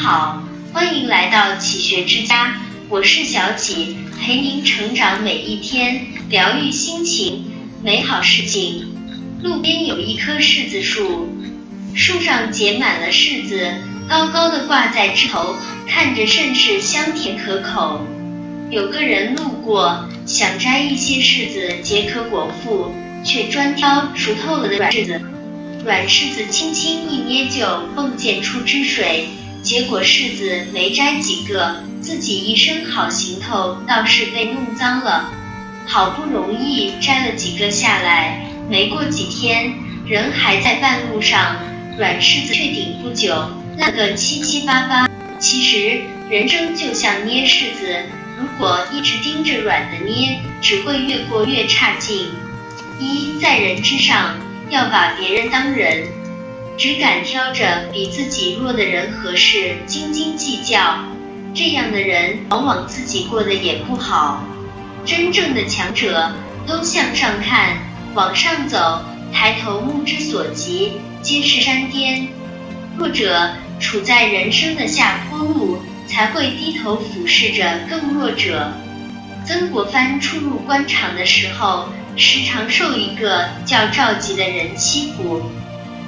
好，欢迎来到启学之家，我是小启，陪您成长每一天，疗愈心情，美好事情。路边有一棵柿子树，树上结满了柿子，高高的挂在枝头，看着甚是香甜可口。有个人路过，想摘一些柿子解渴果腹，却专挑熟透了的软柿子。软柿子轻轻一捏就迸溅出汁水，结果柿子没摘几个，自己一身好行头倒是被弄脏了。好不容易摘了几个下来，没过几天，人还在半路上，软柿子却顶不久，烂个七七八八。其实人生就像捏柿子，如果一直盯着软的捏，只会越过越差劲。一在人之上，要把别人当人，只敢挑着比自己弱的人和事斤斤计较，这样的人往往自己过得也不好。真正的强者都向上看，往上走，抬头目之所及皆是山巅。弱者处在人生的下坡路，才会低头俯视着更弱者。曾国藩初入官场的时候，时常受一个叫赵佶的人欺负。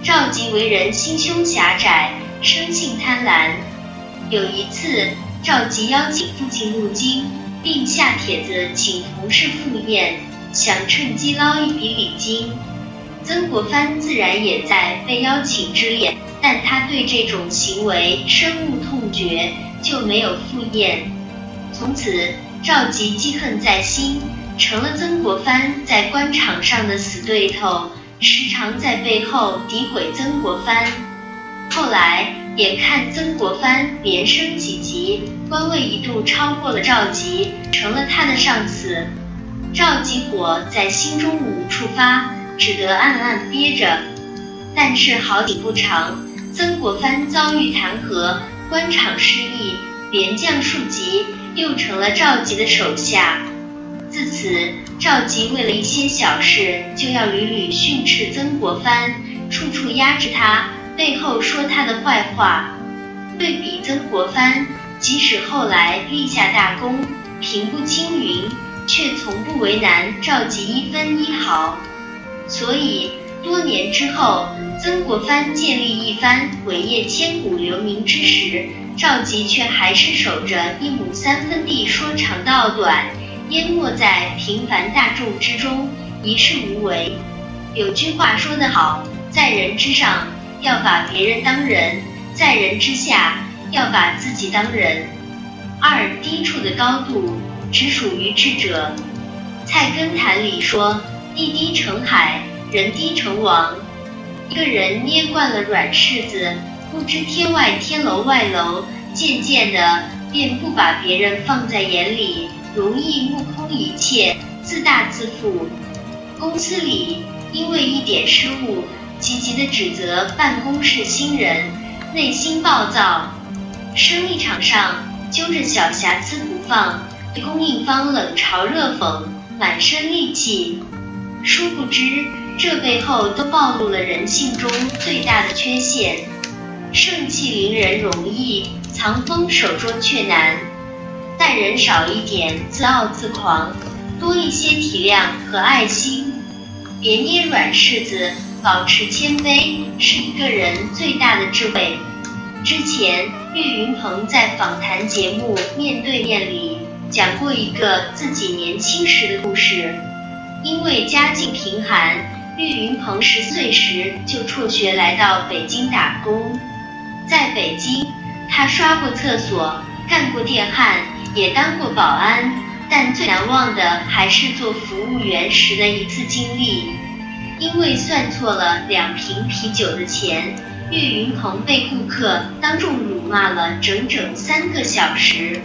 赵佶为人心胸狭窄，生性贪婪。有一次，赵佶邀请父亲入京。并下帖子请同事赴宴，想趁机捞一笔礼金。曾国藩自然也在被邀请之列，但他对这种行为深恶痛绝，就没有赴宴。从此，赵佶积恨在心，成了曾国藩在官场上的死对头，时常在背后诋毁曾国藩。后来。眼看曾国藩连升几级，官位一度超过了赵佶，成了他的上司。赵佶火在心中无处发，只得暗暗憋着。但是好景不长，曾国藩遭遇弹劾，官场失意，连降数级，又成了赵佶的手下。自此，赵佶为了一些小事，就要屡屡训斥曾国藩，处处压制他。背后说他的坏话，对比曾国藩，即使后来立下大功，平步青云，却从不为难赵佶一分一毫。所以多年之后，曾国藩建立一番伟业千古留名之时，赵佶却还是守着一亩三分地说长道短，淹没在平凡大众之中，一事无为。有句话说得好，在人之上。要把别人当人，在人之下要把自己当人。二低处的高度只属于智者。菜根谭里说：“地低成海，人低成王。”一个人捏惯了软柿子，不知天外天楼外楼，渐渐的便不把别人放在眼里，容易目空一切，自大自负。公司里因为一点失误。积极的指责办公室新人，内心暴躁；生意场上揪着小瑕疵不放，对供应方冷嘲热讽，满身戾气。殊不知，这背后都暴露了人性中最大的缺陷。盛气凌人容易，藏锋守拙却难。待人少一点自傲自狂，多一些体谅和爱心。别捏软柿子。保持谦卑是一个人最大的智慧。之前，岳云鹏在访谈节目《面对面》里讲过一个自己年轻时的故事。因为家境贫寒，岳云鹏十岁时就辍学来到北京打工。在北京，他刷过厕所，干过电焊，也当过保安，但最难忘的还是做服务员时的一次经历。因为算错了两瓶啤酒的钱，岳云鹏被顾客当众辱骂了整整三个小时。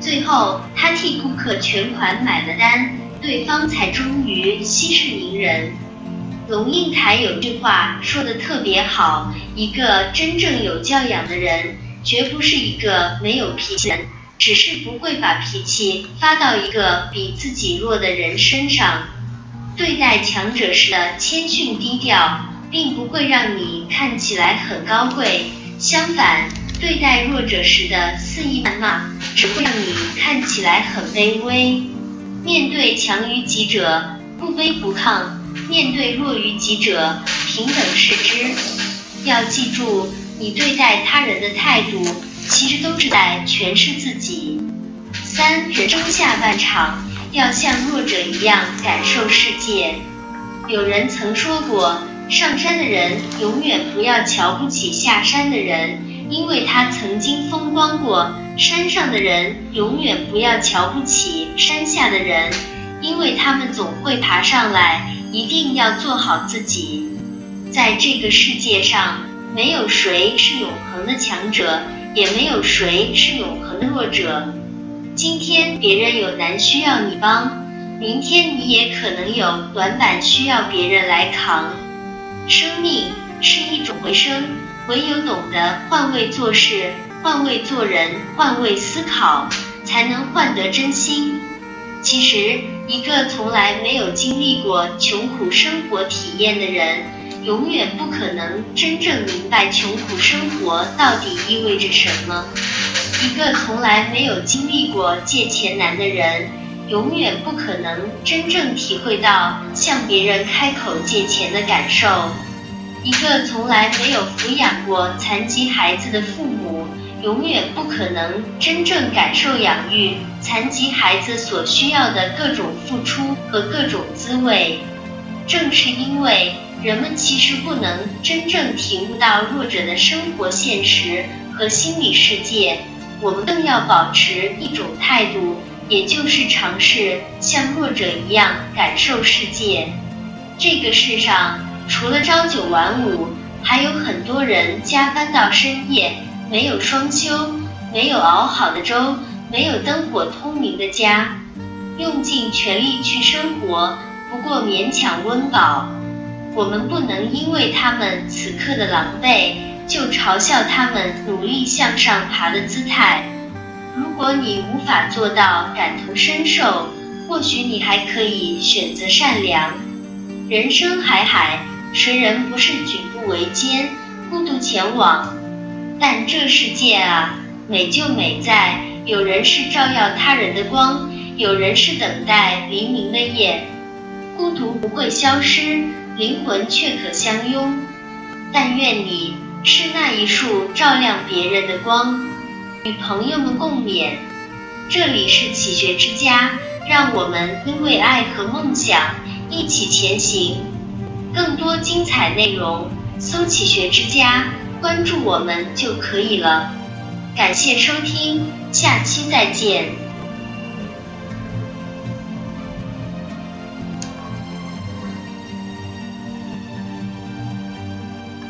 最后，他替顾客全款买了单，对方才终于息事宁人。龙应台有句话说的特别好：一个真正有教养的人，绝不是一个没有脾气的人，只是不会把脾气发到一个比自己弱的人身上。对待强者时的谦逊低调，并不会让你看起来很高贵，相反，对待弱者时的肆意谩骂，只会让你看起来很卑微。面对强于己者，不卑不亢；面对弱于己者，平等视之。要记住，你对待他人的态度，其实都是在诠释自己。三，人生下半场，要像弱者一样感受世界。有人曾说过，上山的人永远不要瞧不起下山的人，因为他曾经风光过；山上的人永远不要瞧不起山下的人，因为他们总会爬上来。一定要做好自己。在这个世界上，没有谁是永恒的强者，也没有谁是永恒的弱者。今天别人有难需要你帮。明天你也可能有短板需要别人来扛。生命是一种回声，唯有懂得换位做事、换位做人、换位思考，才能换得真心。其实，一个从来没有经历过穷苦生活体验的人，永远不可能真正明白穷苦生活到底意味着什么。一个从来没有经历过借钱难的人。永远不可能真正体会到向别人开口借钱的感受。一个从来没有抚养过残疾孩子的父母，永远不可能真正感受养育残疾孩子所需要的各种付出和各种滋味。正是因为人们其实不能真正体悟到弱者的生活现实和心理世界，我们更要保持一种态度。也就是尝试像弱者一样感受世界。这个世上除了朝九晚五，还有很多人加班到深夜，没有双休，没有熬好的粥，没有灯火通明的家，用尽全力去生活，不过勉强温饱。我们不能因为他们此刻的狼狈，就嘲笑他们努力向上爬的姿态。如果你无法做到感同身受，或许你还可以选择善良。人生海海，谁人不是举步维艰、孤独前往？但这世界啊，美就美在有人是照耀他人的光，有人是等待黎明的夜。孤独不会消失，灵魂却可相拥。但愿你是那一束照亮别人的光。与朋友们共勉。这里是启学之家，让我们因为爱和梦想一起前行。更多精彩内容，搜“启学之家”，关注我们就可以了。感谢收听，下期再见。